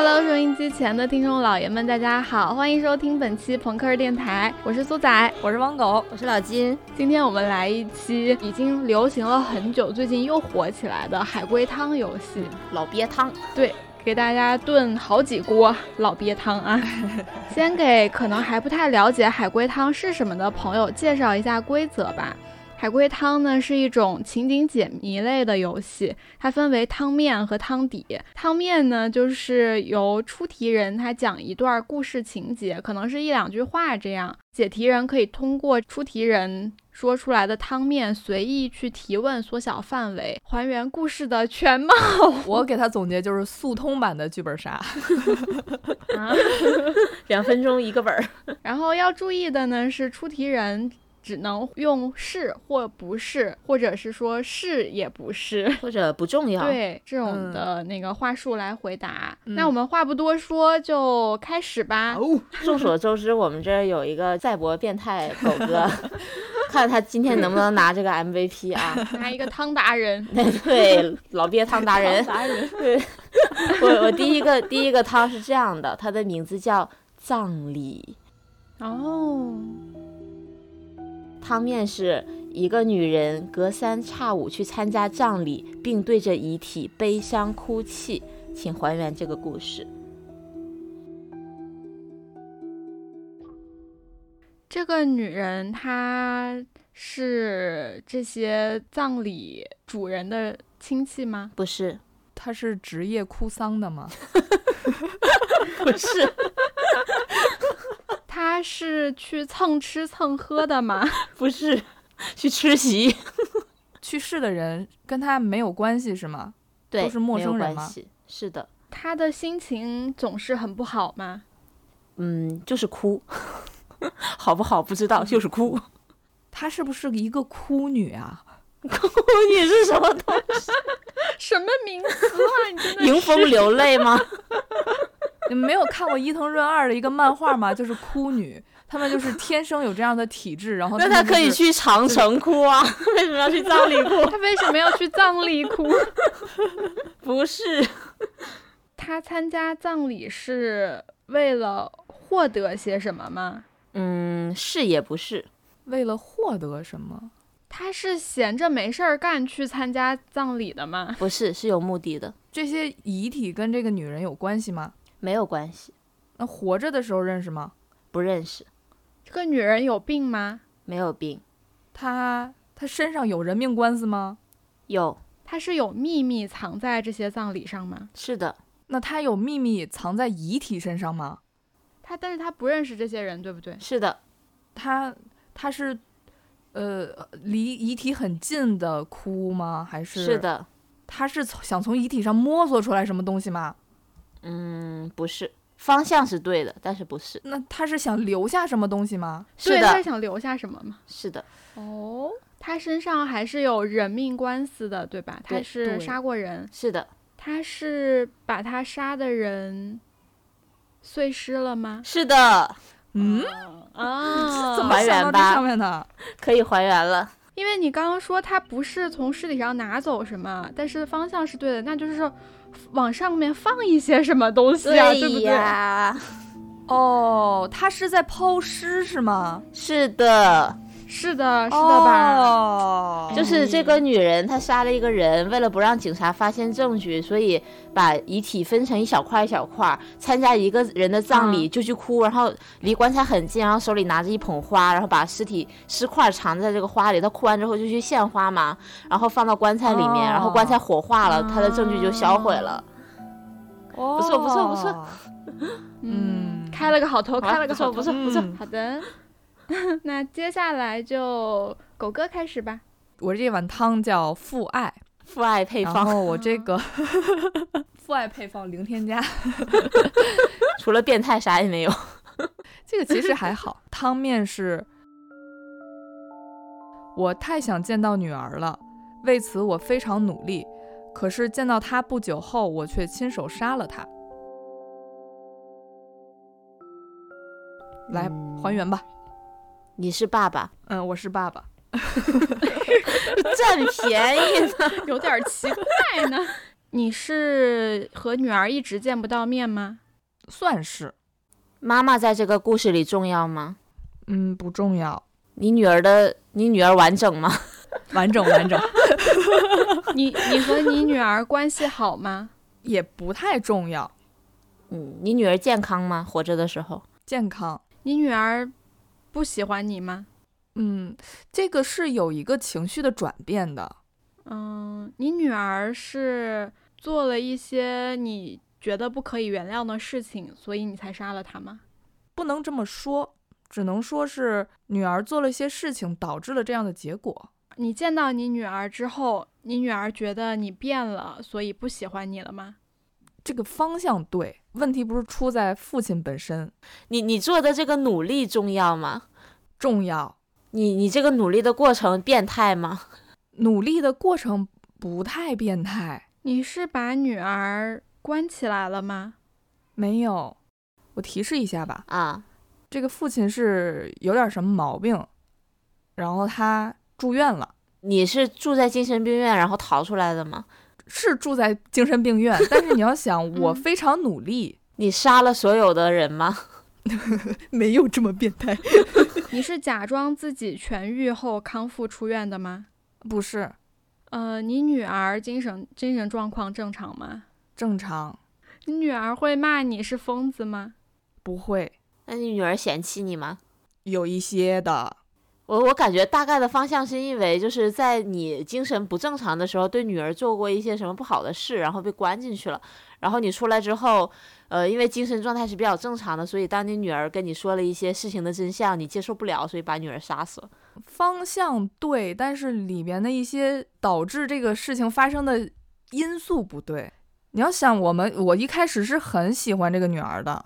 Hello，收音机前的听众老爷们，大家好，欢迎收听本期朋克儿电台，我是苏仔，我是汪狗，我是老金。今天我们来一期已经流行了很久，最近又火起来的海龟汤游戏，老鳖汤。对，给大家炖好几锅老鳖汤啊。先给可能还不太了解海龟汤是什么的朋友介绍一下规则吧。海龟汤呢是一种情景解谜类的游戏，它分为汤面和汤底。汤面呢就是由出题人他讲一段故事情节，可能是一两句话这样，解题人可以通过出题人说出来的汤面随意去提问，缩小范围，还原故事的全貌。我给他总结就是速通版的剧本杀，啊两分钟一个本儿。然后要注意的呢是出题人。只能用是或不是，或者是说是也不是，或者不重要，对这种的那个话术来回答。那我们话不多说，就开始吧。众所周知，我们这儿有一个赛博变态狗哥，看他今天能不能拿这个 MVP 啊？拿一个汤达人，对，老鳖汤达人。达人，对。我我第一个第一个汤是这样的，它的名字叫葬礼。哦。汤面是一个女人隔三差五去参加葬礼，并对着遗体悲伤哭泣，请还原这个故事。这个女人她是这些葬礼主人的亲戚吗？不是，她是职业哭丧的吗？不是。他是去蹭吃蹭喝的吗？不是，去吃席。去世的人跟他没有关系是吗？对，都是陌生人吗？是的。他的心情总是很不好吗？嗯，就是哭。好不好不知道，就是哭。她是不是一个哭女啊？哭女是什么东西？什么名词啊？你真的迎风流泪吗？你们没有看过伊藤润二的一个漫画吗？就是哭女，她们就是天生有这样的体质，然后那她可以去长城哭啊？为什么要去葬礼哭？她为什么要去葬礼哭？不是，她参加葬礼是为了获得些什么吗？嗯，是也不是，为了获得什么？她是闲着没事儿干去参加葬礼的吗？不是，是有目的的。这些遗体跟这个女人有关系吗？没有关系，那活着的时候认识吗？不认识。这个女人有病吗？没有病。她她身上有人命官司吗？有。她是有秘密藏在这些葬礼上吗？是的。那她有秘密藏在遗体身上吗？她，但是她不认识这些人，对不对？是的。她她是，呃，离遗体很近的哭吗？还是？是的。她是从想从遗体上摸索出来什么东西吗？嗯，不是，方向是对的，但是不是。那他是想留下什么东西吗？是的，他是想留下什么吗？是的。哦，他身上还是有人命官司的，对吧？他是杀过人。是的。他是把他杀的人碎尸了吗？是的。嗯 啊，怎么还原吧？上面的可以还原了。因为你刚刚说他不是从尸体上拿走什么，但是方向是对的，那就是说。往上面放一些什么东西啊？对不对？哦，他是在抛尸是吗？是的，是的，是的吧？哦，就是这个女人，她杀了一个人，为了不让警察发现证据，所以把遗体分成一小块一小块。参加一个人的葬礼就去哭，然后离棺材很近，然后手里拿着一捧花，然后把尸体尸块藏在这个花里。她哭完之后就去献花嘛，然后放到棺材里面，然后棺材火化了，她的证据就销毁了。不错，不错，不错。嗯，开了个好头，开了个好头，不错，不错。好的，那接下来就狗哥开始吧。我这碗汤叫父爱，父爱配方。然后我这个 父爱配方零添加，除了变态啥也没有。这个其实还好。汤面是，我太想见到女儿了，为此我非常努力。可是见到她不久后，我却亲手杀了她。来还原吧，你是爸爸，嗯，我是爸爸，占便宜呢，有点奇怪呢。你是和女儿一直见不到面吗？算是，妈妈在这个故事里重要吗？嗯，不重要，你女儿的，你女儿完整吗？完整完整，你你和你女儿关系好吗？也不太重要，嗯，你女儿健康吗？活着的时候，健康。你女儿不喜欢你吗？嗯，这个是有一个情绪的转变的。嗯，你女儿是做了一些你觉得不可以原谅的事情，所以你才杀了她吗？不能这么说，只能说是女儿做了一些事情导致了这样的结果。你见到你女儿之后，你女儿觉得你变了，所以不喜欢你了吗？这个方向对，问题不是出在父亲本身，你你做的这个努力重要吗？重要。你你这个努力的过程变态吗？努力的过程不太变态，你是把女儿关起来了吗？没有。我提示一下吧，啊，这个父亲是有点什么毛病，然后他住院了，你是住在精神病院然后逃出来的吗？是住在精神病院，但是你要想，我嗯非常努力，你杀了所有的人吗？没有这么变态，你是假装自己痊愈后康复出院的吗？不是呃，你女儿精神精神状况正常吗？正常，你女儿会骂你是疯子吗？不会那你女儿嫌弃你吗？有一些的，我我感觉大概的方向是因为就是在你精神不正常的时候，对女儿做过一些什么不好的事，然后被关进去了。然后你出来之后，呃，因为精神状态是比较正常的，所以当你女儿跟你说了一些事情的真相，你接受不了，所以把女儿杀死了。方向对，但是里边的一些导致这个事情发生的因素不对。你要想，我们我一开始是很喜欢这个女儿的，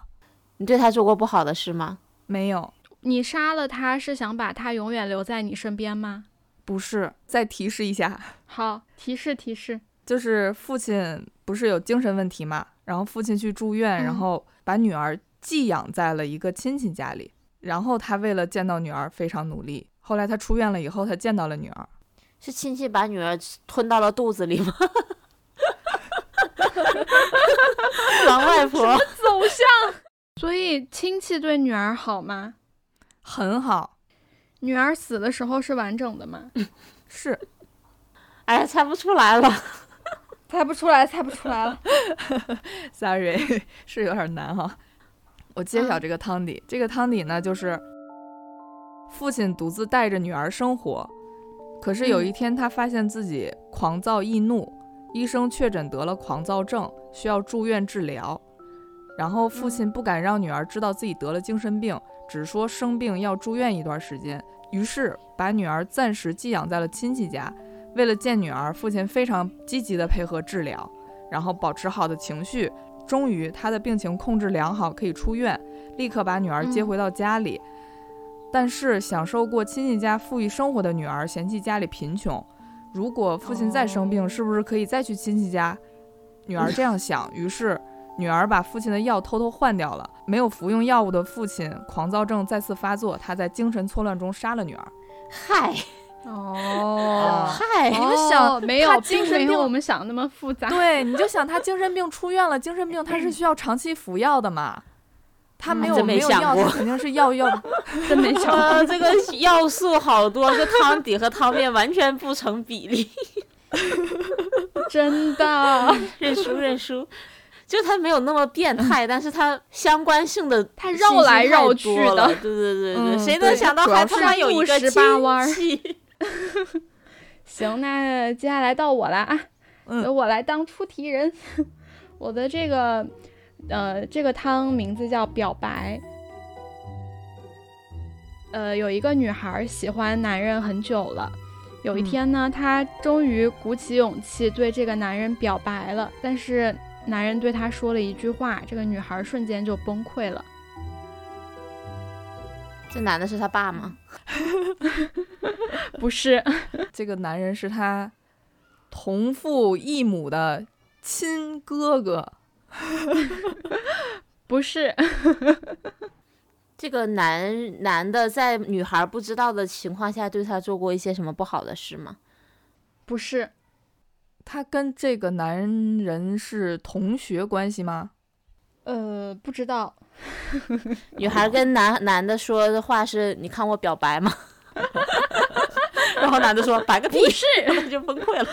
你对她做过不好的事吗？没有，你杀了他是想把他永远留在你身边吗？不是。再提示一下，好，提示提示。就是父亲不是有精神问题嘛，然后父亲去住院，嗯然后把女儿寄养在了一个亲戚家里，然后他为了见到女儿非常努力。后来他出院了以后，他见到了女儿，是亲戚把女儿吞到了肚子里吗？狼外婆，走向。所以亲戚对女儿好吗？很好，女儿死的时候是完整的吗？是哎呀，猜不出来了。猜不出来，猜不出来了。sorry，是有点难哈。我揭晓嗯这个汤底，这个汤底呢就是父亲独自带着女儿生活，可是有一天他发现自己狂躁易怒，医生确诊得了狂躁症，需要住院治疗。然后父亲不敢让女儿知道自己得了精神病，只说生病要住院一段时间，于是把女儿暂时寄养在了亲戚家。为了见女儿，父亲非常积极地配合治疗，然后保持好的情绪。终于，他的病情控制良好，可以出院，立刻把女儿接回到家里。但是，享受过亲戚家富裕生活的女儿嫌弃家里贫穷，如果父亲再生病，哦是不是可以再去亲戚家？女儿这样想，于是女儿把父亲的药偷偷换掉了。没有服用药物的父亲狂躁症再次发作，他在精神错乱中杀了女儿。嗨哦嗨，你就想哦没有，他精神病没有我们想的那么复杂。对，你就想他精神病出院了，精神病他是需要长期服药的嘛，他没有、没没有药，想过他肯定是药药。真没想呃，过。这个要素好多，这汤底和汤面完全不成比例。真的，认 输认输，就它没有那么变态，但是它相关性的它绕来绕去了对对对对，嗯谁能想到还他妈有一个十八弯儿亲戚？行，那接下来到我了啊，嗯由我来当出题人。我的这个，呃，这个汤名字叫表白。呃，有一个女孩喜欢男人很久了，有一嗯天呢，她终于鼓起勇气对这个男人表白了，但是男人对她说了一句话，这个女孩瞬间就崩溃了。这男的是他爸吗？不是，这个男人是他同父异母的亲哥哥，不是，这个男男的在女孩不知道的情况下对他做过一些什么不好的事吗？不是，他跟这个男人是同学关系吗？呃，不知道。女孩跟男男的说的话是：“你看我表白吗？” 然后男的说：“白个屁！”是，就崩溃了。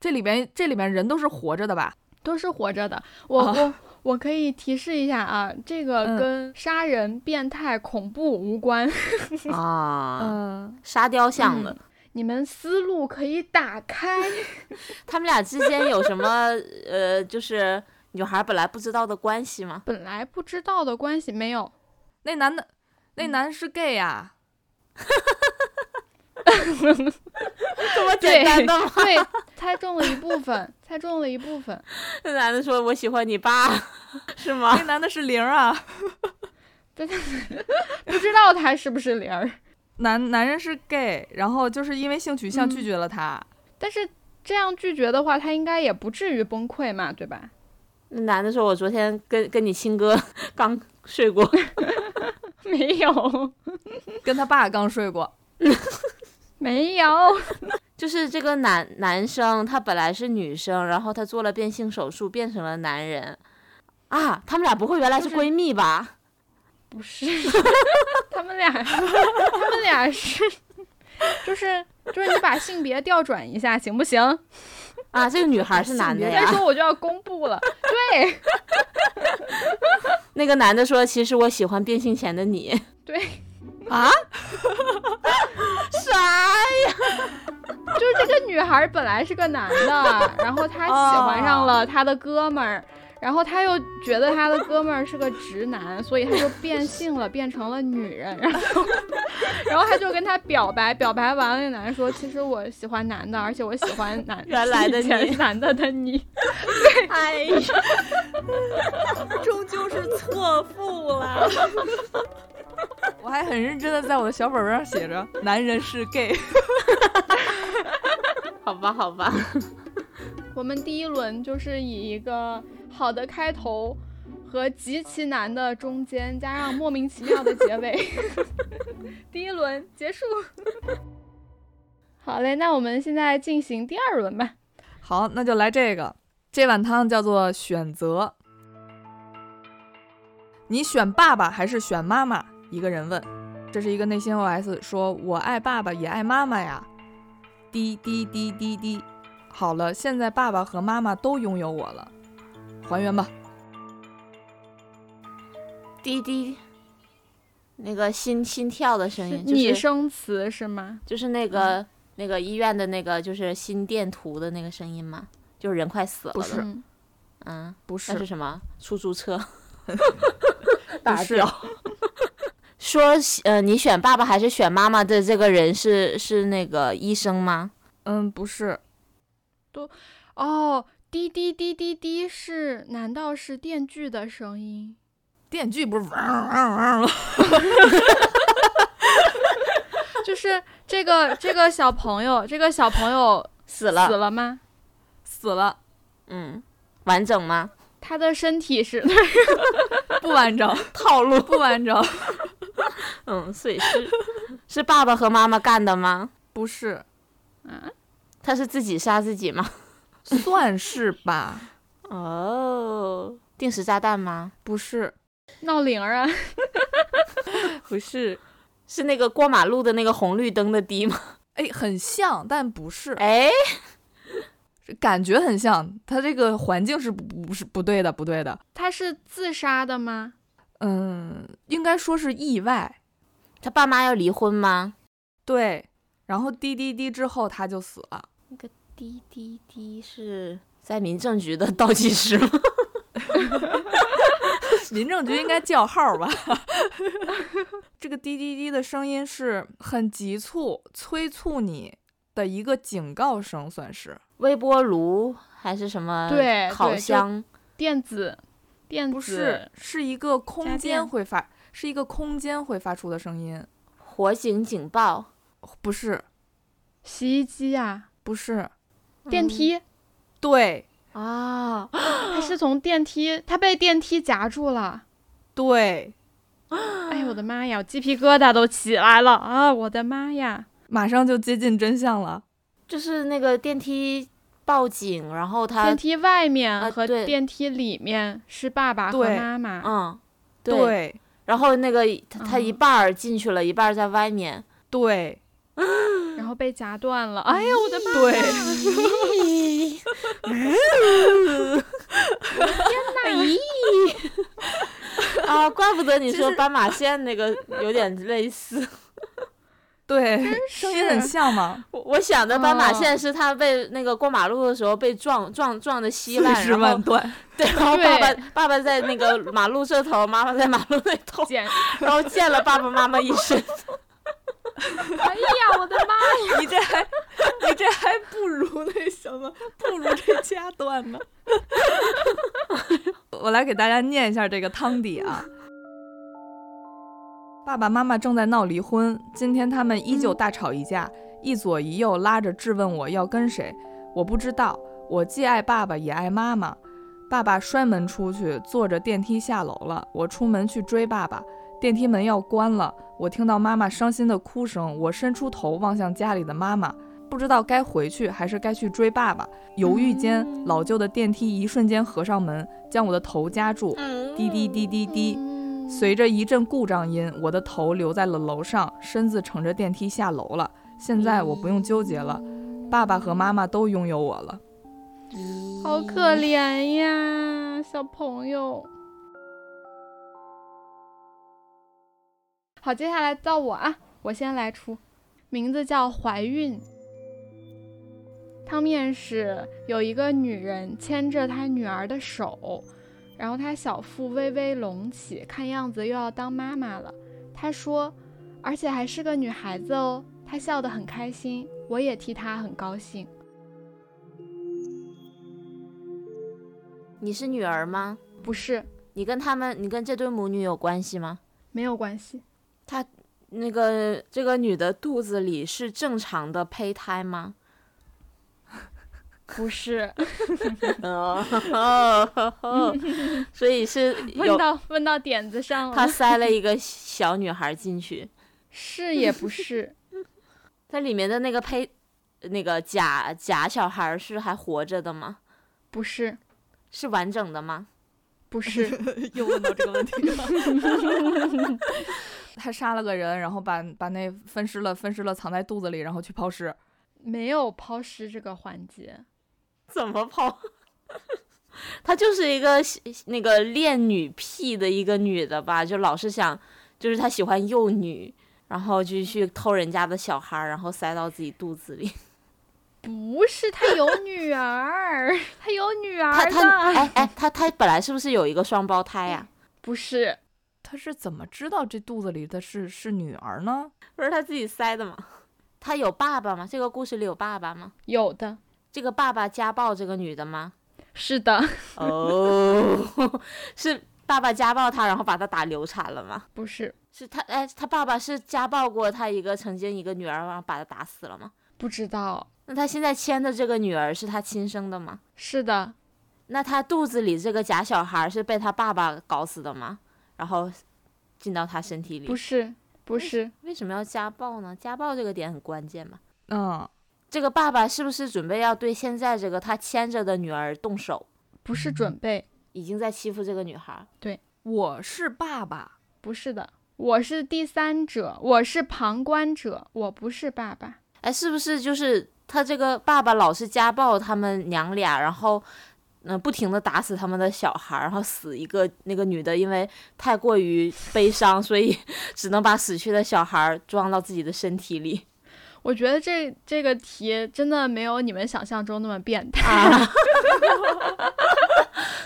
这里边这里边人都是活着的吧？都是活着的。我我我可以提示一下啊，这个跟杀人、变态、恐怖无关啊。嗯，沙雕像的。你们思路可以打开。他们俩之间有什么呃，就是女孩本来不知道的关系吗？本来不知道的关系没有。那男的，那男的是 gay 呀。这么简单的吗？对，猜中了一部分，猜中了一部分。那男的说：“我喜欢你爸，是吗？”那男的是零啊。不知道他是不是零儿。男男人是 gay，然后就是因为性取向拒绝了他。但是这样拒绝的话，他应该也不至于崩溃嘛，对吧？那男的说：“我昨天跟跟你亲哥 刚睡过。” 没有，跟他爸刚睡过。没有，就是这个男男生，他本来是女生，然后他做了变性手术，变成了男人。啊，他们俩不会原来是闺蜜吧？不是，他们俩，他们俩是，就是就是你把性别调转一下行不行？啊，这个女孩是男的呀。再说我就要公布了。对，那个男的说：“其实我喜欢变性前的你。”对。啊？啥呀？就是这个女孩本来是个男的，然后他喜欢上了他的哥们儿，然后他又觉得他的哥们儿是个直男，所以他就变性了，变成了女人。然后，然后他就跟他表白，表白完了，那男人说：“其实我喜欢男的，而且我喜欢男原来的你，男的的你。”哎呀，终究是错付了。我还很认真的在我的小本本上写着“男人是 gay”，好吧，好吧。我们第一轮就是以一个好的开头和极其难的中间，加上莫名其妙的结尾，第一轮结束。好嘞，那我们现在进行第二轮吧。好，那就来这个，这碗汤叫做选择。你选爸爸还是选妈妈？一个人问，这是一个内心 OS，说我爱爸爸也爱妈妈呀。滴滴滴滴滴，好了，现在爸爸和妈妈都拥有我了，还原吧。滴滴，那个心心跳的声音，拟声词是吗？就是那个那个医院的那个就是心电图的那个声音吗？就是人快死了。不是，嗯，不是，那是什么？出租车。打掉。说呃，你选爸爸还是选妈妈的这个人是是那个医生吗？嗯，不是，都哦，滴滴滴滴滴是？难道是电锯的声音？电锯不是嗡嗡嗡了？就是这个这个小朋友，这个小朋友死了死了吗？死了，嗯，完整吗？他的身体是 不完整，套路不完整。嗯，碎尸是是爸爸和妈妈干的吗？不是，嗯，他是自己杀自己吗？算是吧。哦，定时炸弹吗？不是，闹铃儿啊？不是，是那个过马路的那个红绿灯的滴吗？哎，很像，但不是。哎，感觉很像，他这个环境是不不是不对的，不对的。他是自杀的吗？嗯，应该说是意外。他爸妈要离婚吗？对，然后滴滴滴之后他就死了。那个滴滴滴是 在民政局的倒计时吗？民政局应该叫号吧？这个滴滴滴的声音是很急促、催促你的一个警告声，算是微波炉还是什么？对，烤箱、电子。不是，是一个空间会发，是一个空间会发出的声音。火警警报？不是，洗衣机呀？不是，电梯？对啊，他是从电梯，他被电梯夹住了。对，哎呦我的妈呀，鸡皮疙瘩都起来了啊！我的妈呀，马上就接近真相了，就是那个电梯报警，然后他电梯外面啊和电梯里面是爸爸和妈妈。嗯，对，然后那个他他一嗯半儿进去了，一半儿在外面。对然后被夹断了。哎呀，我的妈！对，咦，啊，怪不得你说斑马线那个有点类似。对，声音很像嘛，我我想的斑马哦线是他被那个过马路的时候被撞撞撞的稀烂，尸然后万段。对，然后爸爸爸爸在那个马路这头，妈妈在马路那头，捡。然后 溅了爸爸妈妈一身。哎呀，我的妈呀！你这还你这还不如那什么，不如这家段呢。我来给大家念一下这个汤底啊。爸爸妈妈正在闹离婚，今天他们依旧大吵一架，一左一右拉着质问我要跟谁。我不知道，我既爱爸爸也爱妈妈。爸爸摔门出去，坐着电梯下楼了。我出门去追爸爸，电梯门要关了，我听到妈妈伤心的哭声，我伸出头望向家里的妈妈，不知道该回去还是该去追爸爸。犹豫间，老旧的电梯一瞬间合上门，将我的头夹住，滴滴滴滴滴。随着一阵故障音，我的头留在了楼上，身子乘着电梯下楼了。现在我不用纠结了，爸爸和妈妈都拥有我了。好可怜呀，小朋友。好，接下来到我啊，我先来出，名字叫怀孕。汤面是有一个女人牵着她女儿的手，然后她小腹微微隆起，看样子又要当妈妈了。她说，而且还是个女孩子哦。她笑得很开心，我也替她很高兴。你是女儿吗？不是，你跟他们，你跟这对母女有关系吗？没有关系。那个这个女的肚子里是正常的胚胎吗？不是，哦，所以是 问到问到点子上了他了，塞了一个小女孩进去，是也不是，它里面的那个胚，那个假假小孩是还活着的吗？不是，是完整的吗？不是，又问到这个问题了。他杀了个人，然后把把那分尸了，分尸了藏在肚子里，然后去抛尸。没有抛尸这个环节。怎么抛？她就是一个那个恋女癖的一个女的吧，就老是想，就是她喜欢幼女，然后就去偷人家的小孩儿，然后塞到自己肚子里。不是，他有女儿，他有女她儿她的。哎哎，她她本来是不是有一个双胞胎呀、不是，他是怎么知道这肚子里的是是女儿呢？不是他自己塞的吗？他有爸爸吗？这个故事里有爸爸吗？有的，这个爸爸家暴这个女的吗？是的，哦，是爸爸家暴她，然后把她打流产了吗？不是，是他哎，他爸爸是家暴过他一个曾经一个女儿，然后把他打死了吗？不知道。那他现在牵的这个女儿是他亲生的吗？是的，那他肚子里这个假小孩是被他爸爸搞死的吗？然后进到他身体里？不是，不是，为什么要家暴呢？家暴这个点很关键嘛。嗯，这个爸爸是不是准备要对现在这个他牵着的女儿动手？不是准备，已经在欺负这个女孩？对我是爸爸。不是的，我是第三者，我是旁观者，我不是爸爸。哎，是不是就是他这个爸爸老是家暴他们娘俩，然后嗯、不停的打死他们的小孩，然后死一个那个女的，因为太过于悲伤，所以 只能把死去的小孩装到自己的身体里。我觉得这这个题真的没有你们想象中那么变态，啊。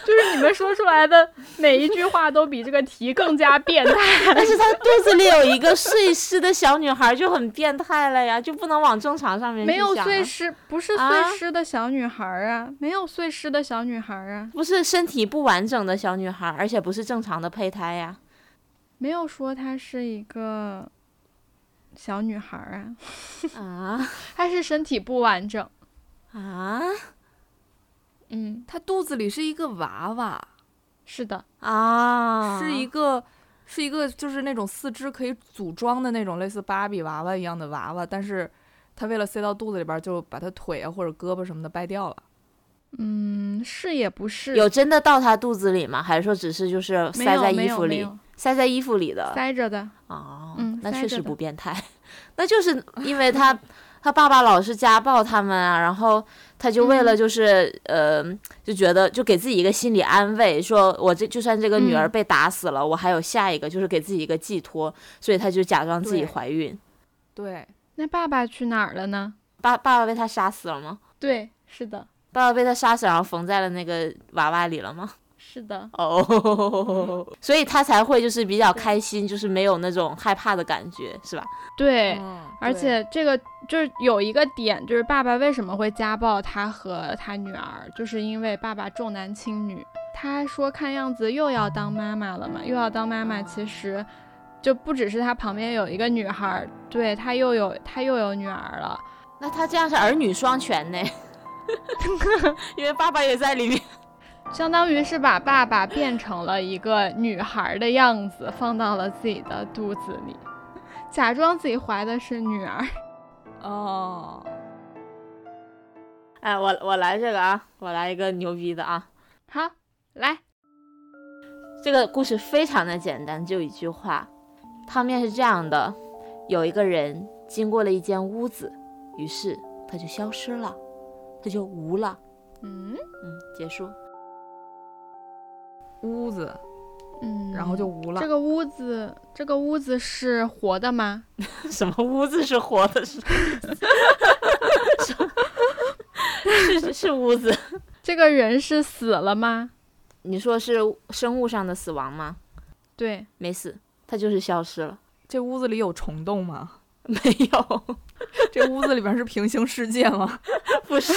就是你们说出来的每一句话都比这个题更加变态。但是他肚子里有一个碎尸的小女孩，就很变态了呀，就不能往正常上面去没有碎尸，不是啊碎尸的小女孩儿啊，没有碎尸的小女孩儿啊，不是身体不完整的小女孩，而且不是正常的胚胎呀。没有说她是一个小女孩儿啊，啊她是身体不完整。啊嗯，她肚子里是一个娃娃，是的，啊！是一个是一个就是那种四肢可以组装的那种类似芭比娃娃一样的娃娃，但是她为了塞到肚子里边儿，就把她腿啊或者胳膊什么的掰掉了。嗯，是也不是，有真的到他肚子里吗？还是说只是就是塞在衣服里，塞在衣服里的？塞着的，哦，嗯那确实不变态，那就是因为他 他爸爸老是家暴他们啊，然后他就为了嗯就是、呃就觉得就给自己一个心理安慰，说我这就算这个女儿嗯被打死了，我还有下一个，就是给自己一个寄托，所以他就假装自己怀孕。对，那爸爸去哪儿了呢？爸爸爸被他杀死了吗？对，是的，爸爸被他杀死，然后缝在了那个娃娃里了吗？是的，哦，所以他才会就是比较开心，就是没有那种害怕的感觉，是吧？对。嗯而且这个就是有一个点，就是爸爸为什么会家暴他和他女儿，就是因为爸爸重男轻女。他说看样子又要当妈妈了嘛，又要当妈妈，其实就不只是他旁边有一个女孩儿，对他又有他又有女儿了。那他这样是儿女双全呢，因为爸爸也在里面。相当于是把爸爸变成了一个女孩的样子，放到了自己的肚子里，假装自己怀的是女儿。哦，哎，我我来这个啊，我来一个牛逼的啊！好，来，这个故事非常的简单，就一句话。汤面是这样的：有一个人经过了一间屋子，于是他就消失了，他就无了。嗯嗯，结束。屋子，嗯，然后就无了。这个屋子，这个屋子是活的吗？什么屋子是活的？是 是是是屋子。这个人是死了吗？你说是生物上的死亡吗？对，没死，他就是消失了。这屋子里有虫洞吗？没有，这屋子里边是平行世界吗？不是，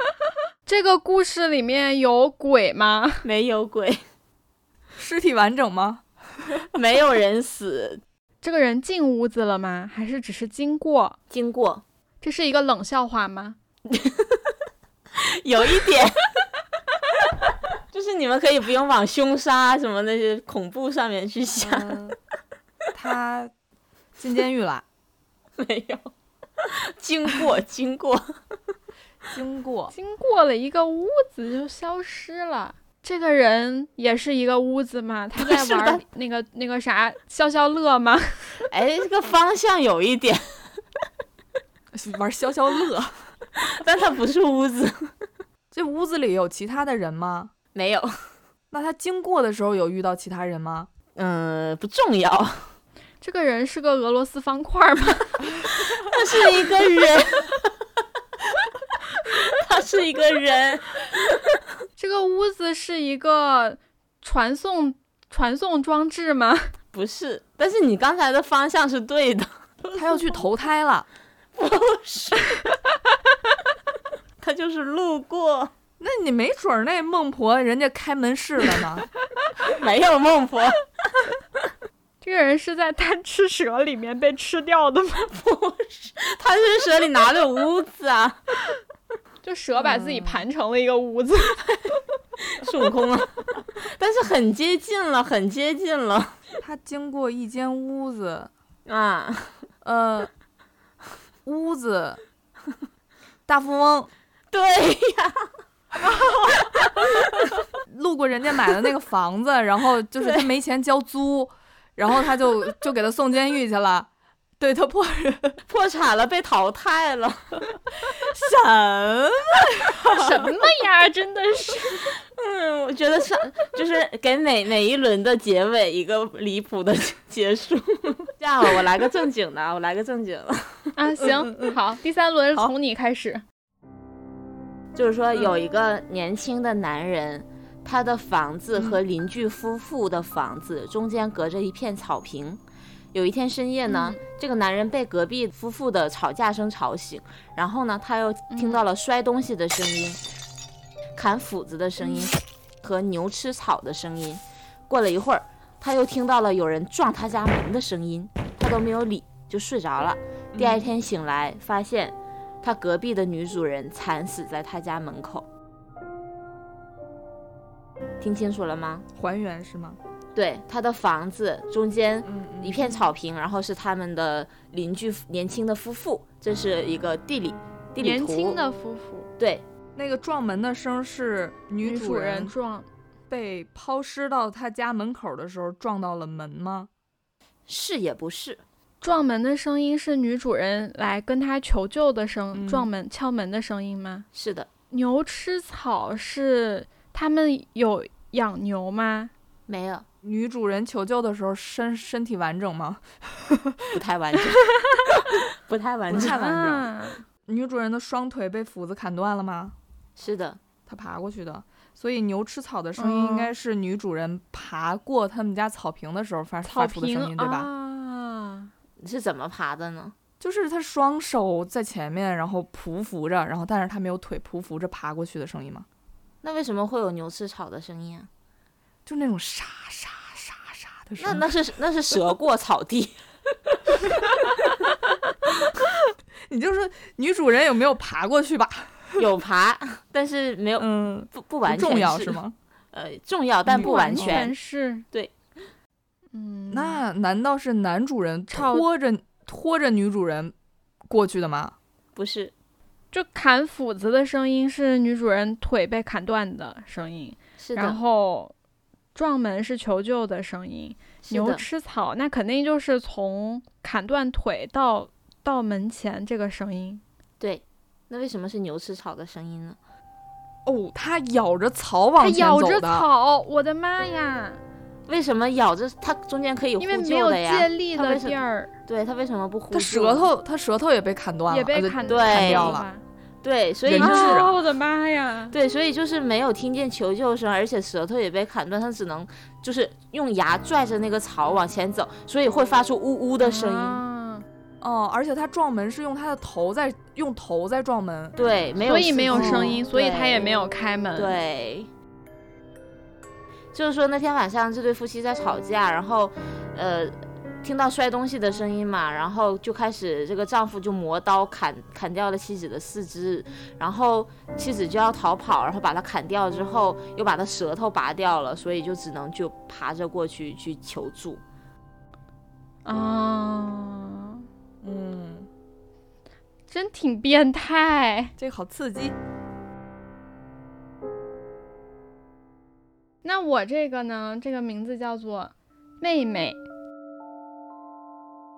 这个故事里面有鬼吗？没有鬼，尸体完整吗？没有人死。这个人进屋子了吗？还是只是经过？经过这是一个冷笑话吗？有一点，就是你们可以不用往凶杀什么那些恐怖上面去想，嗯，他进监狱了。没有。经过，经过，经过经过了一个屋子就消失了。这个人也是一个屋子吗？他在玩那个那个啥消消乐吗？哎，这个方向有一点，玩消消乐。但他不是屋子，这屋子里有其他的人吗？没有，那他经过的时候有遇到其他人吗？嗯，不重要。这个人是个俄罗斯方块吗？他是一个人，他是一个人，这个屋子是一个传送传送装置吗？不是。但是你刚才的方向是对的，他要去投胎了。不是，他就是路过，那你没准儿那孟婆人家开门市了呢。没有孟婆，这个人是在贪吃蛇里面被吃掉的吗？不是贪吃蛇里哪里有屋子啊？就蛇把自己盘成了一个屋子。孙悟空啊，但是很接近了，很接近了他经过一间屋子，啊！呃，屋子，大富翁对呀，路过人家买的那个房子，然后就是他没钱交租，然后他就就给他送监狱去了。对他破 破产了，被淘汰了。什么？什么呀？真的是。嗯，我觉得上就是给每每一轮的结尾一个离谱的结束。这样了，我来个正经的，啊，我来个正经的。啊，行，好，第三轮从你开始。就是说，有一个年轻的男人，他的房子和邻居夫妇的房子中间隔着一片草坪。有一天深夜呢，嗯这个男人被隔壁夫妇的吵架声吵醒，然后呢，他又听到了摔东西的声音、砍斧子的声音和牛吃草的声音。过了一会儿，他又听到了有人撞他家门的声音，他都没有理，就睡着了。第二天醒来，发现他隔壁的女主人惨死在他家门口。听清楚了吗？还原是吗？对，他的房子中间嗯一片草坪，然后是他们的邻居年轻的夫妇，这是一个地理地理图。年轻的夫妇，对，那个撞门的声是女女主主人人撞，被抛尸到他家门口的时候撞到了门吗？是也不是，撞门的声音是女主人来跟他求救的声，嗯撞门敲门的声音吗？是的，牛吃草是他们有养牛吗？没有，女主人求救的时候身身体完整吗？不太完整，不太完整。不太完整。啊，女主人的双腿被斧子砍断了吗？是的，她爬过去的，所以牛吃草的声音应该是女主人爬过他们家草坪的时候发发出的声音，对吧？啊，是怎么爬的呢？就是她双手在前面，然后匍匐着，然后但是她没有腿，匍匐着爬过去的声音吗？那为什么会有牛吃草的声音啊？就那种沙沙沙沙的声音。那那是那是蛇过草地，你就说女主人有没有爬过去吧？有爬，但是没有嗯，不不完全不重要是？吗？呃，重要但嗯不完完全。是对，嗯，那难道是男主人拖着拖着女主人过去的吗？不是，就砍斧子的声音是女主人腿被砍断的声音，然是的，后撞门是求救的声音，牛，吃草那肯定就是从砍断腿到到门前这个声音。对。那为什么是牛吃草的声音呢？哦，它咬着草往前咬着走的。草，我的妈呀！为什么咬着它中间可以呼因为没有救的呀？借力的地儿对，它为什么不呼救？它舌。头，它舌头也被砍断了，呃也被砍对砍掉了吧。对，所以人就是！我的妈呀！对，所以就是没有听见求救声，而且舌头也被砍断，他只能就是用牙拽着那个草往前走，所以会发出呜呜的声音。啊哦，而且他撞门是用他的头在用头在撞门。对，没有所以没有声音，所以他也没有开门。，对，就是说那天晚上这对夫妻在吵架，然后呃听到摔东西的声音嘛，然后就开始这个丈夫就磨刀砍砍掉了妻子的四肢，然后妻子就要逃跑，然后把他砍掉之后又把他舌头拔掉了，所以就只能就爬着过去去求助。啊，嗯，真挺变态。这个好刺激。那我这个呢？这个名字叫做妹妹。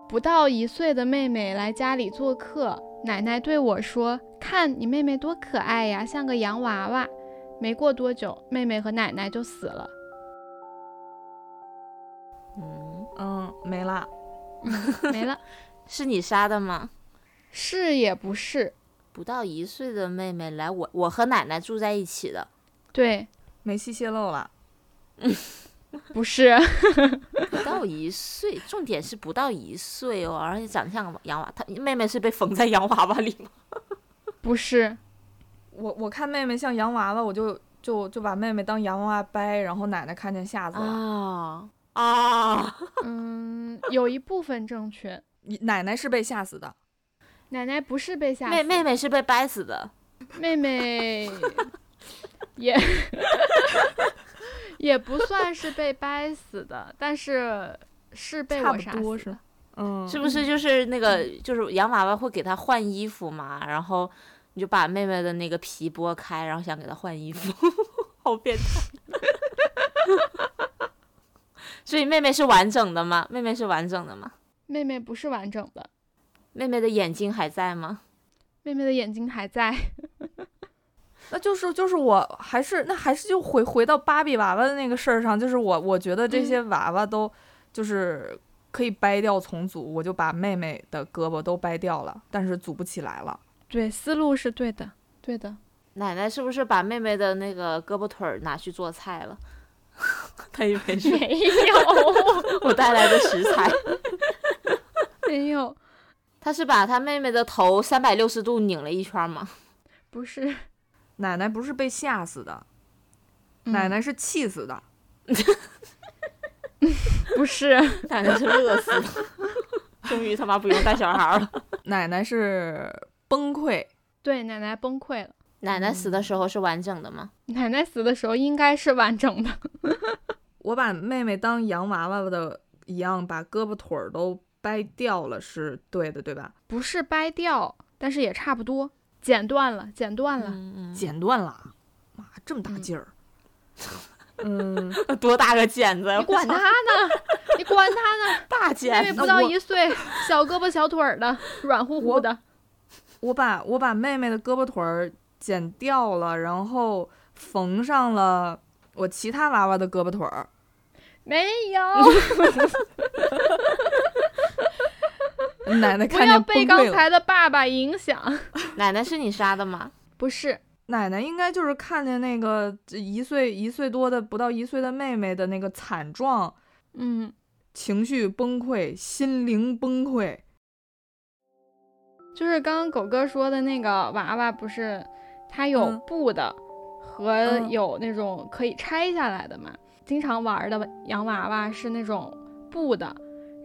不到一岁的妹妹来家里做客，奶奶对我说：“看你妹妹多可爱呀，像个洋娃娃。”没过多久，妹妹和奶奶就死了。嗯，嗯，没了。没了，是你杀的吗？是也不是？不到一岁的妹妹来我我和奶奶住在一起的，对，没戏泄露了。不是，不到一岁，重点是不到一岁哦，而且长得像个洋娃。她妹妹是被缝在洋娃娃里吗？不是，我我看妹妹像洋娃娃，我就就就把妹妹当洋娃娃掰，然后奶奶看见吓死了。啊啊！嗯，有一部分正确。你奶奶是被吓死的。奶奶不是被吓死，妹妹妹是被掰死的，妹妹也也不算是被掰死的，但是是被我杀是死的。嗯，是不是就是那个就是洋娃娃会给他换衣服嘛？然后你就把妹妹的那个皮剥开，然后想给她换衣服，好变态。所以妹妹是完整的吗？妹妹是完整的吗？妹妹不是完整的，妹妹的眼睛还在吗？妹妹的眼睛还在。那就是就是我还是那还是就回回到芭比娃娃的那个事儿上，就是我我觉得这些娃娃都就是可以掰掉重组，我就把妹妹的胳膊都掰掉了，但是组不起来了。对，思路是对的，对的。奶奶是不是把妹妹的那个胳膊腿儿拿去做菜了？她以为是没有，我带来的食材。没有，她是把她妹妹的头三百六十度拧了一圈吗？不是。奶奶不是被吓死的，嗯奶奶是气死的。不是，奶奶是饿死的，终于他妈不用带小孩了。奶奶是崩溃，对，奶奶崩溃了。奶奶死的时候是完整的吗？奶奶死的时候应该是完整的。我把妹妹当洋娃娃的一样，把胳膊腿儿都掰掉了，是对的，对吧？不是掰掉，但是也差不多。剪断了，剪断了。嗯嗯，剪断了，妈这么大嗯劲儿。嗯，多大个剪子？你管他呢？你管他呢？大妹剪子？妹不到一岁，小胳膊小腿儿的，软乎乎的。我把我把妹妹的胳膊腿儿剪掉了，然后缝上了我其他娃娃的胳膊腿儿。没有，奶奶看见崩溃了。被刚才的爸爸影响。奶奶是你杀的吗？不是，奶奶应该就是看见那个一岁一岁多的不到一岁的妹妹的那个惨状，嗯，情绪崩溃，心灵崩溃。就是刚刚狗哥说的那个娃娃，不是它有嗯布的和嗯有那种可以拆下来的嘛？经常玩的洋娃娃是那种布的。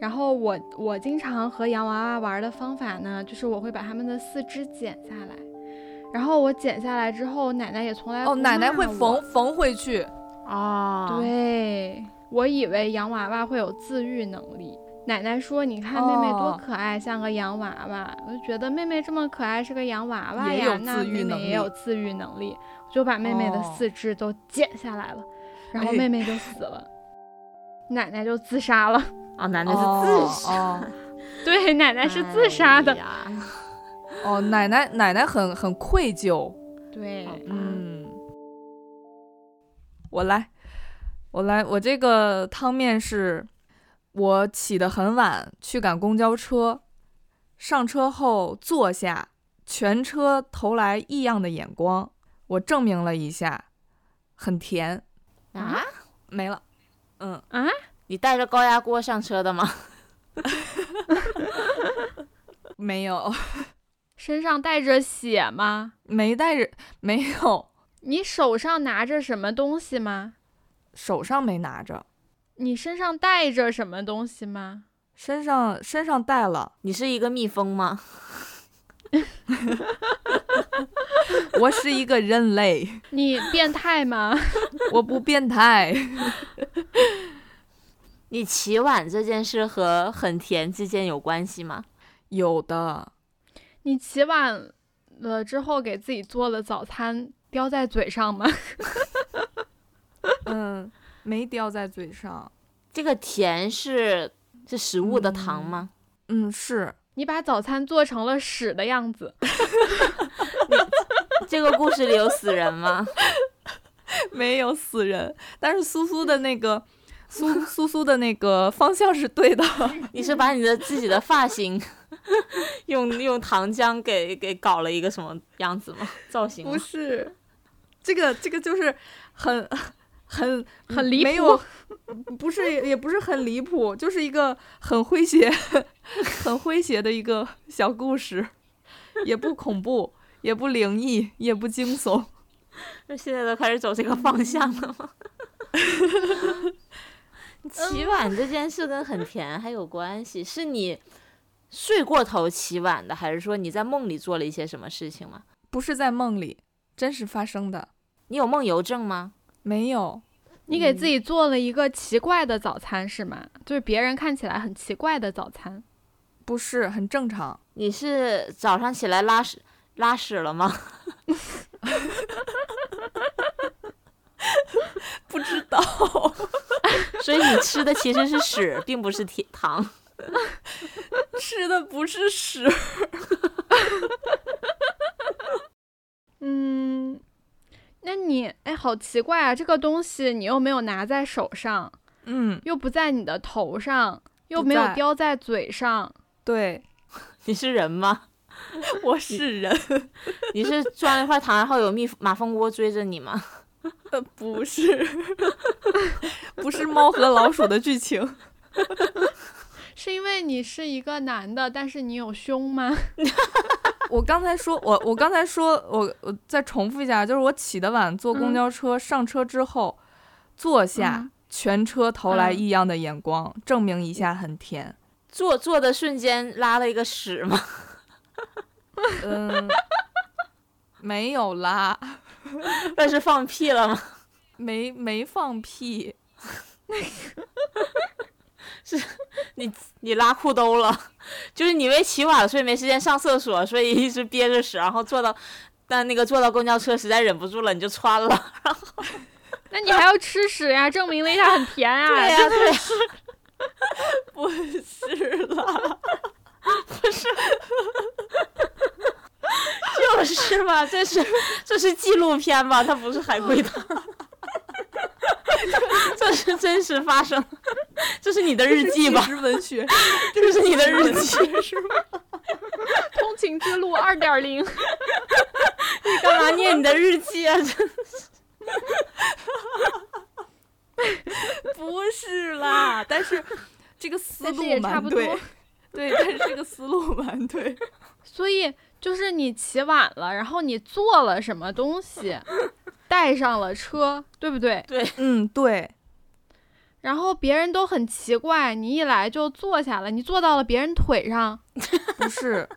然后我我经常和洋娃娃玩的方法呢，就是我会把它们的四肢剪下来，然后我剪下来之后，奶奶也从来哦，奶奶会缝缝回去。啊，，对，我以为洋娃娃会有自愈能力。奶奶说：“你看妹妹多哦可爱，像个洋娃娃。”我就觉得妹妹这么可爱，是个洋娃娃呀，那自愈能妹妹也有自愈能力。我就把妹妹的哦四肢都剪下来了，然后哎妹妹就死了，奶奶就自杀了。哦，奶奶是哦自杀，哦 对，奶奶是自杀的。哦，奶奶奶奶很很愧疚。对，嗯，我来，我来，我这个汤面是，我起得很晚去赶公交车，上车后坐下，全车投来异样的眼光，我证明了一下，很甜，啊！没了。嗯，啊，你带着高压锅上车的吗？没有，身上带着血吗？没带着，没有，你手上拿着什么东西吗？手上没拿着，你身上带着什么东西吗？身上身上带了，你是一个蜜蜂吗？我是一个人类，你变态吗？我不变态。你起晚这件事和很甜之间有关系吗？有的，你起晚了之后给自己做了早餐，叼在嘴上吗？嗯，没叼在嘴上。这个甜是是食物的糖吗？嗯，是你把早餐做成了屎的样子，这个故事里有死人吗？没有死人，但是苏苏的那个苏 苏苏的那个方向是对的。你是把你的自己的发型 用用糖浆给给搞了一个什么样子吗？造型吗不是，这个这个就是很很很离没有谱。不是，也不是很离谱，就是一个很诙谐、很诙谐的一个小故事，也不恐怖，也不灵异，也不惊悚。那现在都开始走这个方向了吗？洗碗这件事跟很甜还有关系，是你睡过头起晚的，还是说你在梦里做了一些什么事情吗？不是在梦里，真实发生的，你有梦游症吗？没有。你给自己做了一个奇怪的早餐是吗？就是别人看起来很奇怪的早餐。不是很正常，你是早上起来拉屎拉屎了吗？不知道，所以你吃的其实是屎，并不是甜糖。吃的不是屎。嗯，那你哎，好奇怪啊！这个东西你又没有拿在手上，嗯，又不在你的头上，又没有叼在嘴上，对，你是人吗？我是人，你是钻了一块糖，然后有蜜马蜂窝追着你吗？呃，不是，不是猫和老鼠的剧情。是因为你是一个男的，但是你有胸吗？我刚才说，我我刚才说，我我再重复一下，就是我起得晚，坐公嗯交车，上车之后坐下，嗯全车投来嗯异样的眼光，证明一下很甜。坐坐的瞬间拉了一个屎吗？嗯，没有啦，那是放屁了吗？没没放屁。是你你拉裤兜了，就是你因为起晚了，所以没时间上厕所，所以一直憋着屎，然后坐到，但那个坐到公交车实在忍不住了，你就穿了。那你还要吃屎呀？证明了一下很甜啊！对呀、对呀、不是啦，不是嘛，这是 这是纪录片吧？它不是海龟汤，这是真实发生，这是你的日记吧？这是 你的日记，是吧？通勤之路二点零，你干嘛念你的日记啊？这不是啦，但是这个思路但是也差不多蛮对，对，但是这个思路蛮对。所以就是你起晚了，然后你做了什么东西，带上了车，对不对？嗯，对，然后别人都很奇怪，你一来就坐下了，你坐到了别人腿上，不是，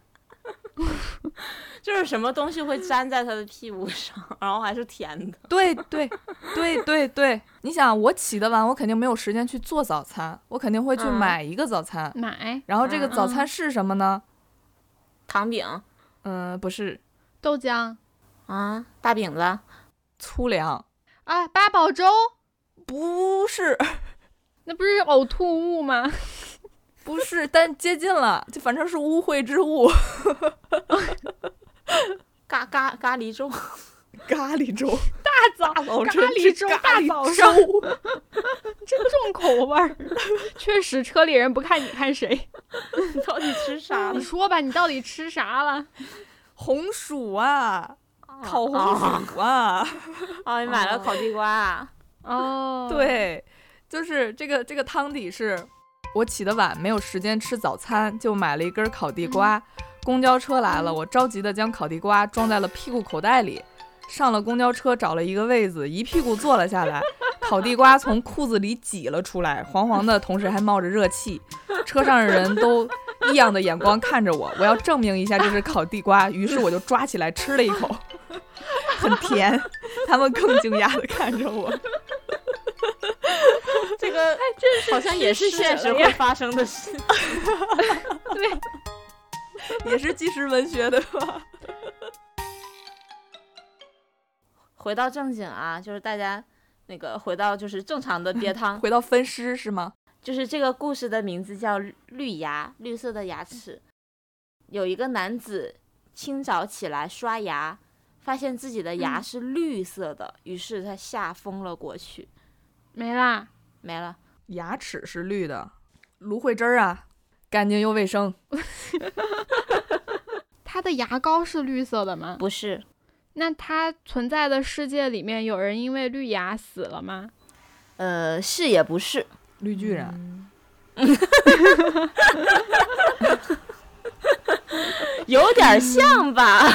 就是什么东西会粘在他的屁股上，然后还是甜的。对对对对对。你想，我起得晚，我肯定没有时间去做早餐，我肯定会去嗯买一个早餐。买然后这个嗯早餐是什么呢？糖饼嗯、不是豆浆啊，大饼子，粗粮，啊，八宝粥，不是 那不是呕吐物吗？不是，但接近了，就反正是污秽之物。咖咖咖喱粥，咖喱粥，大早咖喱粥，大早上粥 真重口味儿。确实，车里人不看你看谁？你 到底吃啥 你说吧，你到底吃啥了？红薯啊，烤红啊薯啊，啊，你买了烤地瓜啊？哦，，对，就是这个这个汤底是，我起得晚，没有时间吃早餐，就买了一根烤地瓜。公交车来了，我着急的将烤地瓜装在了屁股口袋里。上了公交车，找了一个位子，一屁股坐了下来。烤地瓜从裤子里挤了出来，黄黄的，同时还冒着热气。车上的人都异样的眼光看着我，我要证明一下这是烤地瓜，于是我就抓起来吃了一口，很甜。他们更惊讶的看着我。这个好像也是现实会发生的事。对，也是纪实文学的吧？回到正经啊，就是大家那个回到就是正常的 鳖汤，回到分尸是吗？就是这个故事的名字叫《绿牙》，绿色的牙齿。有一个男子清早起来刷牙，发现自己的牙是绿色的，于是他吓疯了过去，没啦。没了。牙齿是绿的，芦荟汁儿啊，干净又卫生。他的牙膏是绿色的吗？不是，那他存在的世界里面有人因为绿牙死了吗？呃，是也不是，绿巨人，有点像吧？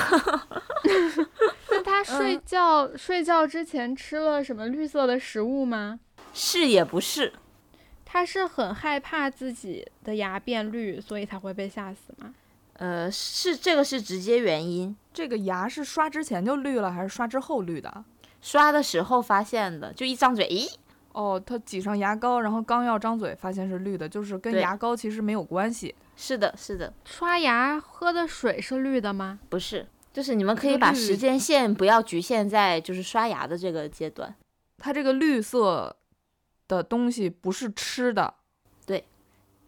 那他睡觉、睡觉之前吃了什么绿色的食物吗？是也不是，他是很害怕自己的牙变绿，所以才会被吓死吗？呃，是这个是直接原因。这个牙是刷之前就绿了，还是刷之后绿的？刷的时候发现的，就一张嘴，咦，哦，他挤上牙膏，然后刚要张嘴，发现是绿的，就是跟牙膏其实没有关系。是的，是的，刷牙喝的水是绿的吗？不是，就是你们可以把时间线不要局限在就是刷牙的这个阶段。它这个绿色的东西不是吃的，对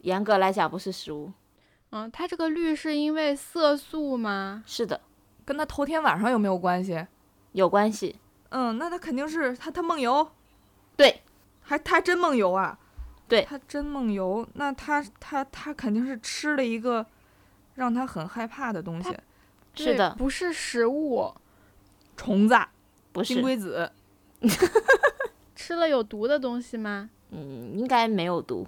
严格来讲不是食物，嗯，它这个绿是因为色素吗？是的，跟他头天晚上有没有关系？有关系。嗯，那他肯定是他他梦游，对，还他还真梦游啊？对他真梦游，那他他他肯定是吃了一个让他很害怕的东西，是的不是食物，虫子、不是金，龟子。吃了有毒的东西吗？嗯，应该没有毒。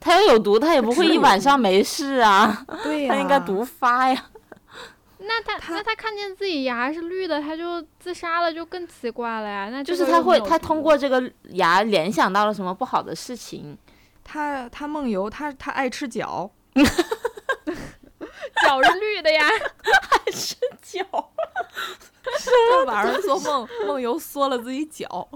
它要有毒，他也不会一晚上没事啊，对呀、它应该毒发呀。那他他那他看见自己牙是绿的，他就自杀了，就更奇怪了呀。那就是他会，他通过这个牙联想到了什么不好的事情。他他梦游，他他爱吃脚，脚是绿的呀。爱吃脚他晚上做梦梦游缩了自己脚。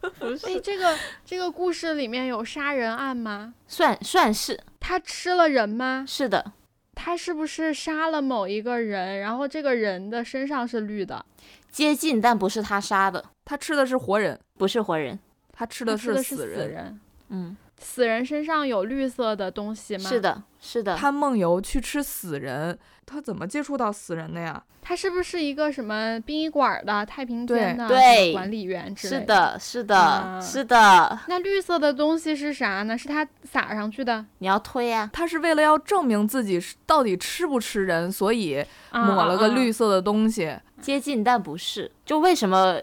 不哎，这个这个故事里面有杀人案吗？算算是他吃了人吗？是的，他是不是杀了某一个人，然后这个人的身上是绿的？接近，但不是他杀的，他吃的是活人，不是活人。他吃他吃的是死人。嗯，死人身上有绿色的东西吗？是。的，是的。他梦游去吃死人，他怎么接触到死人的呀？他是不是一个什么殡仪馆的太平间的对管理员之类的是的，是的，啊是的。那绿色的东西是啥呢？是他撒上去的，你要推啊，他是为了要证明自己是到底吃不吃人，所以啊抹了个啊绿色的东西。接近但不是。就为什么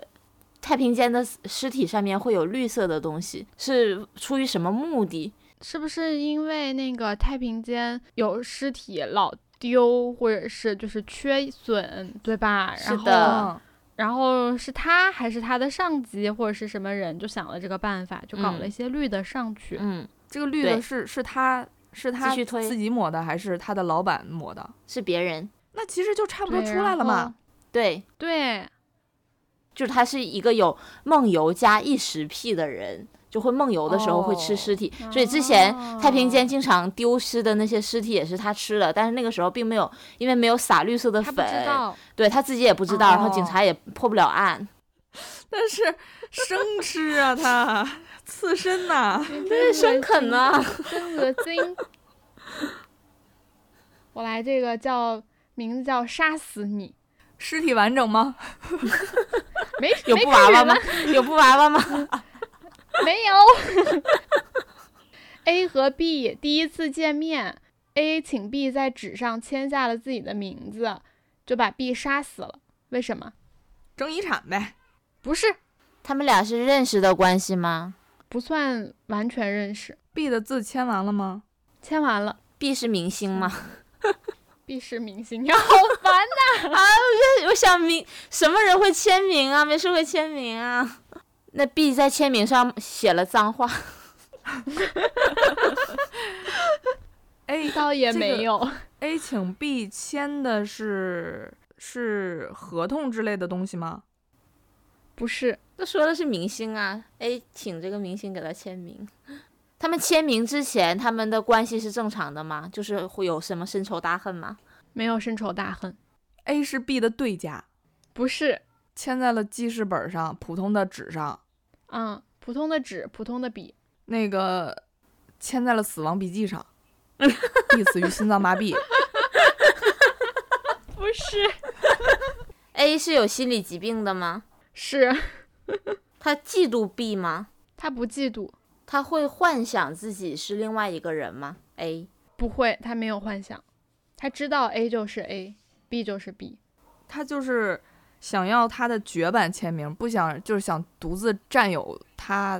太平间的尸体上面会有绿色的东西？是出于什么目的？是不是因为那个太平间有尸体老丢，或者是就是缺损，对吧？然后是的嗯然后是他还是他的上级或者是什么人就想了这个办法，就搞了嗯一些绿的上去。嗯，这个绿的是是他是他自己抹的，还是他的老板抹的？是别人。那其实就差不多出来了。嘛。对，对，就是他是一个有梦游加异食癖的人，就会梦游的时候会吃尸体，所以之前太平间经常丢失的那些尸体也是他吃了，但是那个时候并没有，因为没有撒绿色的粉。对他自己也不知道，然后警哦察也破不了案。但是生吃啊，他刺身呐、对生啃呐？真恶心。我来这个叫名字叫杀死你，尸体完整吗？没有没布娃娃吗？有布娃娃吗？没有。A 和 B 第一次见面，A 请 B 在纸上签下了自己的名字，就把 B 杀死了。为什么？争遗产呗。不是，他们俩是认识的关系吗不算完全认识。B 的字签完了吗？签完了？B 是明星吗？B 是明星，你好烦呐、啊我想明什么人会签名啊？没事会签名啊？那 B 在签名上写了脏话，A 倒也这个没有。A 请 B 签的是是合同之类的东西吗？不是，那说的是明星啊，A 请这个明星给他签名。他们签名之前，他们的关系是正常的吗？就是会有什么深仇大恨吗？没有深仇大恨。A 是 B 的对家，不是，签在了记事本上，普通的纸上，嗯，普通的纸，普通的笔，那个签在了死亡笔记上，必死于心脏麻痹。不是，A 是有心理疾病的吗？是 他嫉妒 B 吗？他不嫉妒，他会幻想自己是另外一个人吗？A 不会，他没有幻想，他知道 A 就是 A，B 就是 B。他就是想要他的绝版签名，不想就是想独自占有他。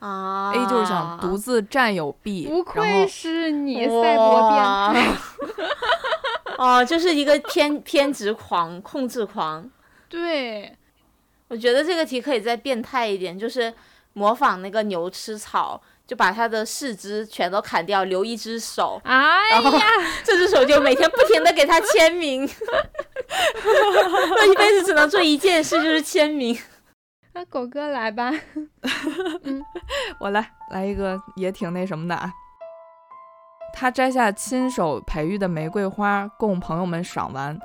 啊 A 就是想独自占有 B，不愧是你，赛博变态。哇哦，就是一个偏偏执狂、控制狂。对，我觉得这个题可以再变态一点，就是模仿那个牛吃草，就把他的四肢全都砍掉，留一只手，哎然后呀，这只手就每天不停的给他签名。他 一辈子只能做一件事，就是签名。那狗哥来吧。嗯我来来一个也挺那什么的啊。他摘下亲手培育的玫瑰花供朋友们赏玩，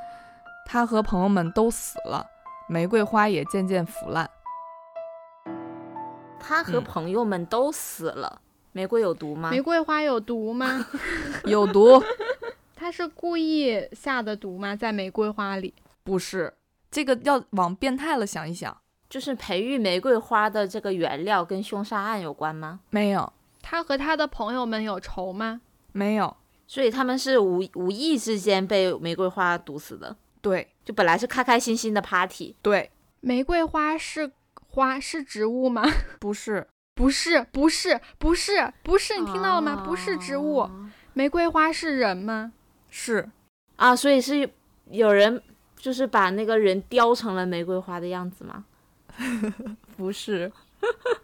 他和朋友们都死了，玫瑰花也渐渐腐烂。他和嗯朋友们都死了，玫瑰有毒吗？玫瑰花有毒吗？有毒？他是故意下的毒吗？在玫瑰花里？不是，这个要往变态了想一想，就是培育玫瑰花的这个原料跟凶杀案有关吗？没有，他和他的朋友们有仇吗？没有，所以他们是无无意之间被玫瑰花毒死的，对就本来是开开心心的 party，对，玫瑰花是花是植物吗？不是，不是，不是，不是，不是，你听到了吗？不是植物。啊玫瑰花是人吗？是啊，所以是有人就是把那个人雕成了玫瑰花的样子吗？不是？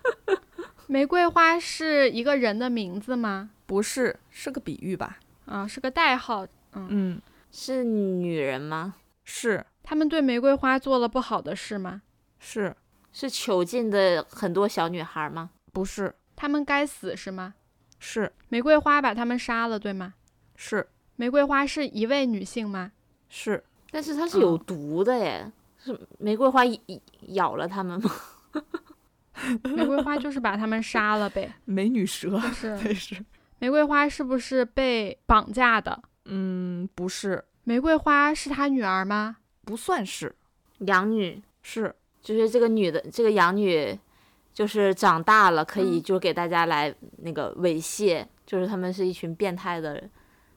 玫瑰花是一个人的名字吗？不是，是个比喻吧？啊，是个代号。嗯，嗯，是女人吗？是他们对玫瑰花做了不好的事吗？是，是囚禁的很多小女孩吗？不是？他们该死是吗？是玫瑰花把他们杀了，对吗？是玫瑰花是一位女性吗？是，但是它是有毒的耶，是玫瑰花咬了他们吗？玫瑰花就是把他们杀了呗。美女蛇是对是，玫瑰花是不是被绑架的？嗯，不是，玫瑰花是他女儿吗？不算是，养女是就是这个女的，这个养女就是长大了，可以嗯就给大家来那个猥亵，就是他们是一群变态的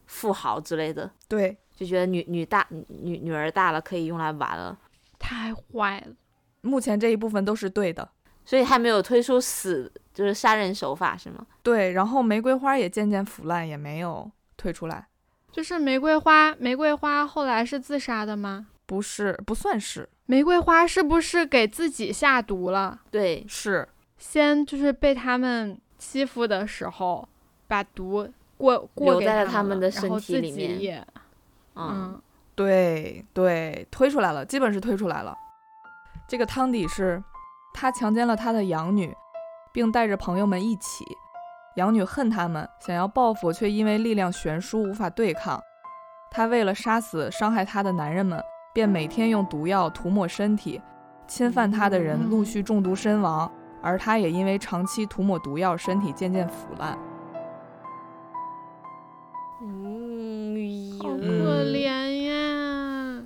富豪之类的，对，就觉得女女大女女儿大了可以用来玩了，太坏了。目前这一部分都是对的。所以还没有推出死就是杀人手法是吗？对，然后玫瑰花也渐渐腐烂，也没有推出来。就是玫瑰花，玫瑰花后来是自杀的吗？不是，不算是，玫瑰花是不是给自己下毒了？对，是先就是被他们欺负的时候，把毒过过给他在了他们的身体自里面己也嗯，嗯对对，推出来了，基本是推出来了。这个汤底是，他强奸了他的养女，并带着朋友们一起。养女恨他们，想要报复，却因为力量悬殊无法对抗。他为了杀死伤害他的男人们，便每天用毒药涂抹身体，侵犯他的人陆续中毒身亡，而他也因为长期涂抹毒药，身体渐渐腐烂。嗯，好嗯可怜呀！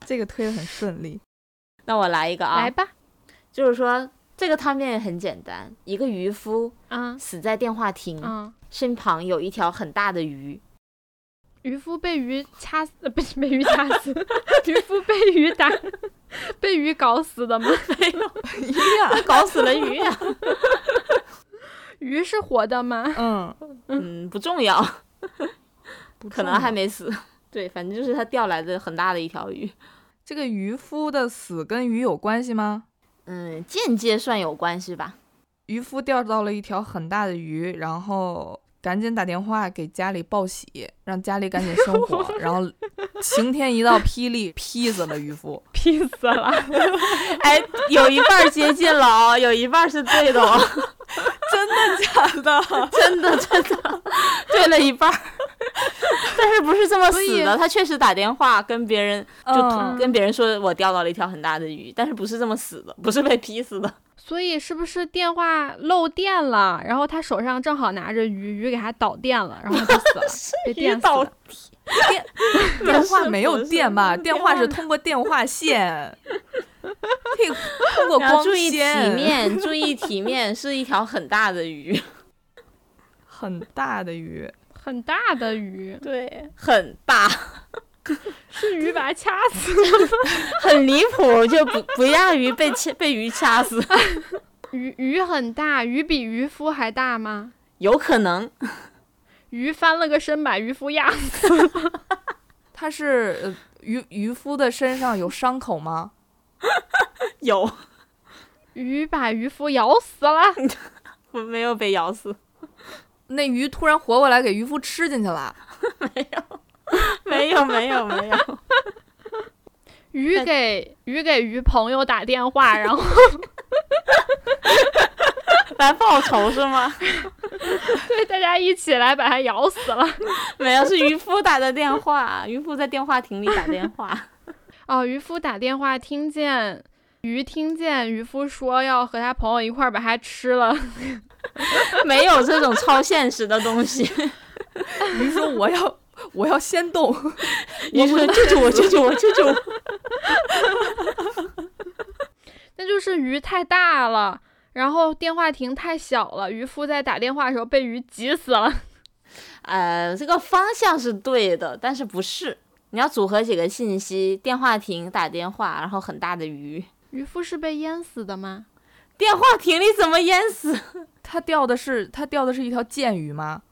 这个推的很顺利。那我来一个啊，来吧，就是说这个汤面也很简单，一个渔夫啊死在电话亭，啊！身旁有一条很大的鱼，渔夫被鱼掐死，呃不是被鱼掐死，渔夫被鱼打，被鱼搞死的吗？没有 搞死了鱼啊，鱼是活的吗？嗯，嗯，不重要，不可能还没死。对，反正就是他钓来的很大的一条鱼，这个渔夫的死跟鱼有关系吗？嗯，间接算有关系吧。渔夫钓到了一条很大的鱼，然后赶紧打电话给家里报喜，让家里赶紧生火，然后晴天一道霹雳，劈死了渔夫。劈死了！哎，有一半接近了哦，有一半是对的哦，真的假的？真的真的对了一半儿。但是不是这么死的？他确实打电话跟别人就嗯跟别人说我钓到了一条很大的鱼，但是不是这么死的，不是被劈死的。所以是不是电话漏电了？然后他手上正好拿着鱼，鱼给他导电了，然后他就死了，被电死导了。电话没有电吧？电话是 通过电话线，可以通过光注意体，面，注意体面，是一条很大的鱼，很大的鱼。很大的鱼，对，很大，是鱼把它掐死了。很离谱，就不不亚于被掐 被鱼掐死，鱼鱼很大，鱼比渔夫还大吗？有可能鱼翻了个身，把渔夫压死了。他是呃渔渔夫的身上有伤口吗？有，鱼把渔夫咬死了。我没有被咬死，那鱼突然活过来，给渔夫吃进去了。没有没有没有，没有鱼给鱼给鱼朋友打电话，然后 来报仇是吗？对大家一起来把它咬死了。没有，是渔夫打的电话，渔夫在电话亭里打电话，哦，渔夫打电话听见鱼听见渔夫说要和他朋友一块儿把它吃了，没有这种超现实的东西。鱼说我要我要先动，渔夫说救救我，救救我，救救我！那就是鱼太大了。然后电话亭太小了，渔夫在打电话的时候被鱼挤死了。呃，这个方向是对的，但是不是？你要组合几个信息：电话亭打电话，然后很大的鱼。渔夫是被淹死的吗？电话亭里怎么淹死？他钓的是他钓的是一条剑鱼吗？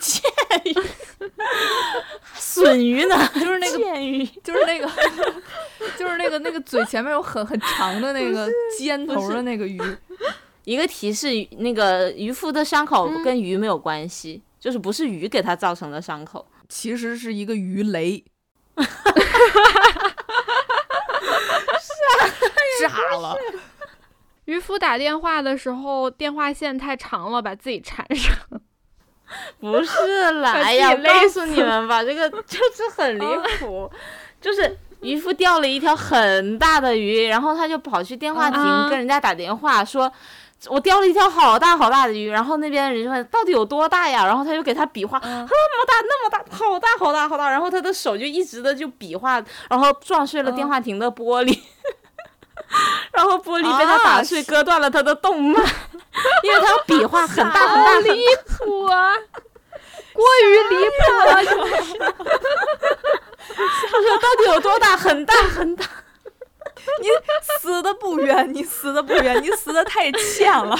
剑鱼笋鱼呢？就是那个剑鱼。就是那个就是那个那个嘴前面有很很长的那个尖头的那个鱼。一个提示：那个渔夫的伤口嗯跟鱼没有关系，就是不是鱼给他造成的伤口。其实是一个鱼雷，炸了。渔夫打电话的时候电话线太长了，把自己缠上。不是啦，哎呀，告诉你们吧，这个 就是很离谱，就是渔夫钓了一条很大的鱼，然后他就跑去电话亭啊跟人家打电话说。我钓了一条好大好大的鱼，然后那边人就问到底有多大呀？然后他就给他比划，嗯那么大那么大，好大好大好大，然后他的手就一直的就比划，然后撞碎了电话亭的玻璃，然后玻璃被他打碎，啊割断了他的动脉，因为他要比划很大很大很 离谱啊！过于离谱了，就他说到底有多大？很大很大。你死的不冤，你死的不冤，你死的太欠了。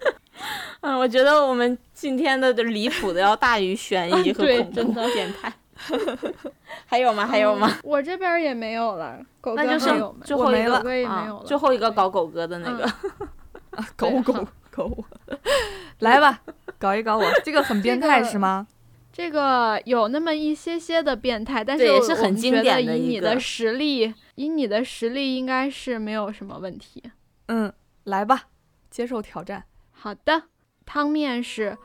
嗯，我觉得我们今天的离谱的要大于悬疑和对恐真的怖变态。还有吗？还有吗？我这边也没有了，狗哥那就了狗哥也没啊有了。最后一个搞狗哥的那个。狗狗 狗，来吧，搞一搞我，这个很变态这个是吗？这个有那么一些些的变态，但是对也是很经我们觉得典的以你的实力，以你的实力应该是没有什么问题。嗯，来吧，接受挑战。好的，汤面是：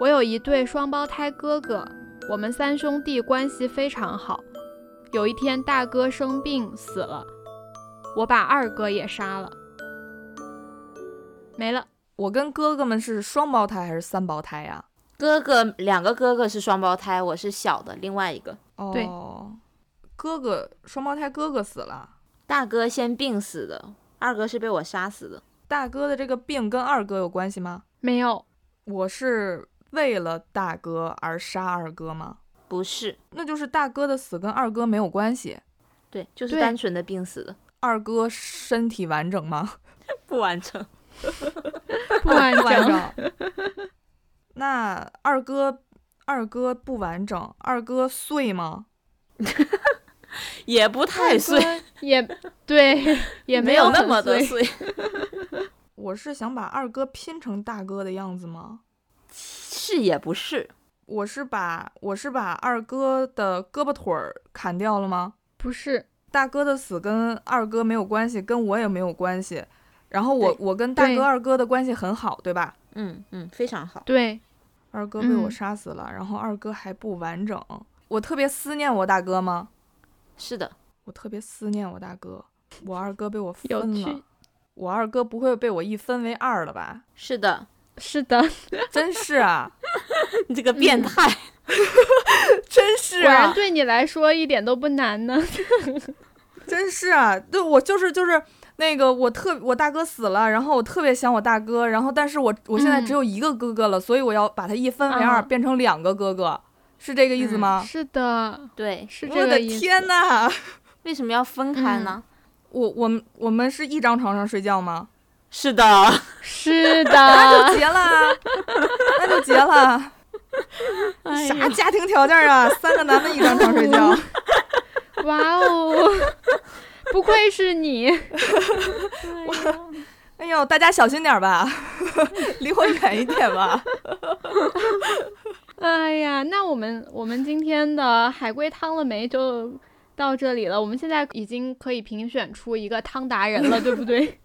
我有一对双胞胎哥哥，我们三兄弟关系非常好。有一天，大哥生病死了，我把二哥也杀了，没了。我跟哥哥们是双胞胎还是三胞胎呀？哥哥两个哥哥是双胞胎，我是小的，另外一个对哦，哥哥双胞胎哥哥死了，大哥先病死的，二哥是被我杀死的。大哥的这个病跟二哥有关系吗？没有，我是为了大哥而杀二哥吗？不是，那就是大哥的死跟二哥没有关系。对，就是单纯的病死的，二哥身体完整吗？不完整。不完整。那二哥，二哥不完整，二哥碎吗？也不太碎，也对，也没有那么碎。我是想把二哥拼成大哥的样子吗？是也不是，我是把我是把二哥的胳膊腿儿砍掉了吗？不是，大哥的死跟二哥没有关系，跟我也没有关系。然后我我跟大哥二哥的关系很好，对吧？嗯嗯，非常好。对，二哥被我嗯杀死了，然后二哥还不完整。我特别思念我大哥吗？是的，我特别思念我大哥。我二哥被我分了，我二哥不会被我一分为二了吧？是的，是的，真是啊，你这个变态。真是果然啊，对你来说一点都不难呢。真是啊！对我就是就是那个我特我大哥死了，然后我特别想我大哥，然后但是我我现在只有一个哥哥了，所以我要把他一分为二，嗯变成两个哥哥，是这个意思吗？是的，对，是我的这个意思。天呐！为什么要分开呢？我我们我们是一张床上睡觉吗？是的，是的 那的，就结了，那就结了。哎呀啥家庭条件啊？三个男的一张床睡觉。哇哦，不愧是你。哎呦，大家小心点吧，离我远一点吧。哎呀，那我们我们今天的海龟汤了没就到这里了。我们现在已经可以评选出一个汤达人了，对不对？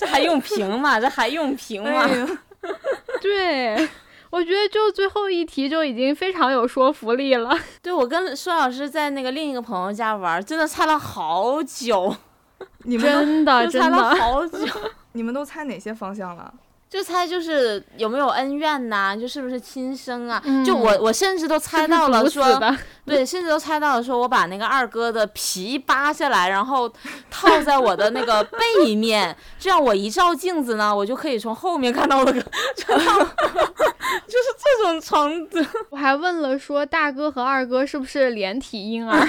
这还用评吗？这还用评吗？哎，对，我觉得就最后一题就已经非常有说服力了。对，我跟孙老师在那个另一个朋友家玩，真的猜了好久，你们真的猜真的，了好久，你们都猜哪些方向了？就猜就是有没有恩怨呐、就是不是亲生啊？嗯就我我甚至都猜到了说，对，甚至都猜到了说我把那个二哥的皮扒下来，然后套在我的那个背面，这样我一照镜子呢，我就可以从后面看到我的，就是这种程度。我还问了说大哥和二哥是不是连体婴儿？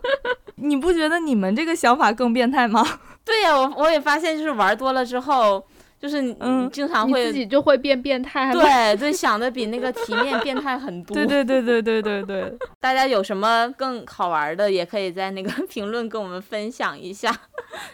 你不觉得你们这个想法更变态吗？对呀、我我也发现，就是玩多了之后，就是你嗯经常你自会己就会变变态。对对想的比那个题面变态很多。对对对对对对对，大家有什么更好玩的，也可以在那个 评论跟我们分享一下，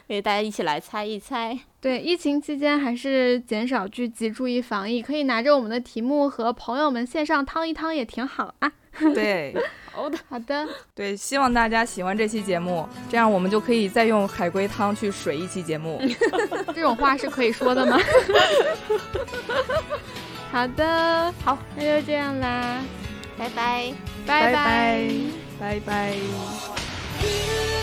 给大家一起来猜一猜。对，疫情期间还是减少聚集，注意防疫。可以拿着我们的题目和朋友们线上趟一趟，也挺好啊。对好的，好的，对，希望大家喜欢这期节目，这样我们就可以再用海龟汤去水一期节目。这种话是可以说的吗？好的，好，那就这样啦，拜拜。拜拜拜拜拜。